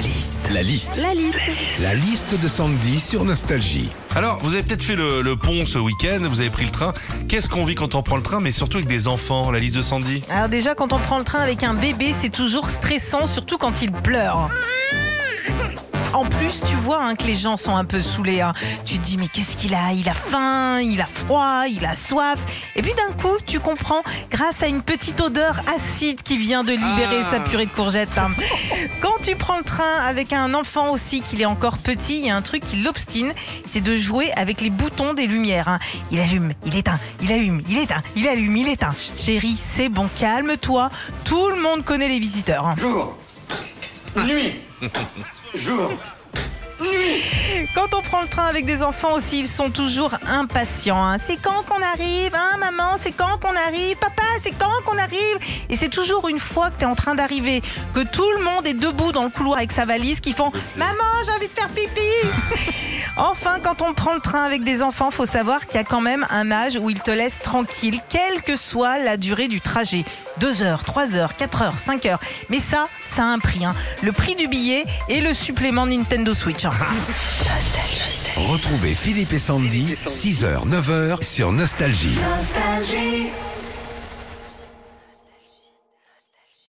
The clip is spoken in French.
La liste. La liste. La liste. La liste de Sandy sur Nostalgie. Alors, vous avez peut-être fait le, le pont ce week-end, vous avez pris le train. Qu'est-ce qu'on vit quand on prend le train, mais surtout avec des enfants, la liste de Sandy? Alors déjà, quand on prend le train avec un bébé, c'est toujours stressant, surtout quand il pleure. En plus, tu vois hein, que les gens sont un peu saoulés. hein. Tu te dis, mais qu'est-ce qu'il a? Il a faim, il a froid, il a soif. Et puis d'un coup, tu comprends, grâce à une petite odeur acide qui vient de libérer Ah. sa purée de courgettes. hein. Quand tu prends le train avec un enfant aussi, qu'il est encore petit, il y a un truc qui l'obstine, c'est de jouer avec les boutons des lumières. hein. Il allume, il éteint, il allume, il éteint, il allume, il éteint. Chérie, c'est bon, calme-toi. Tout le monde connaît les visiteurs. hein. Jour. Nuit. Jour. Quand on prend le train avec des enfants aussi, ils sont toujours impatients. hein. C'est quand qu'on arrive Hein, maman? C'est quand qu'on arrive? Papa, c'est quand qu'on arrive? Et c'est toujours une fois que tu es en train d'arriver, que tout le monde est debout dans le couloir avec sa valise, qui font « Maman, j'ai envie de faire pipi !» Enfin, quand on prend le train avec des enfants, faut savoir qu'il y a quand même un âge où ils te laissent tranquille, quelle que soit la durée du trajet. 2 heures, 3 heures, 4 heures, 5 heures. Mais ça, ça a un prix. hein. Le prix du billet et le supplément Nintendo Switch. hein. Retrouvez Philippe et Sandy, 6h, 9h sur Nostalgie. Nostalgie.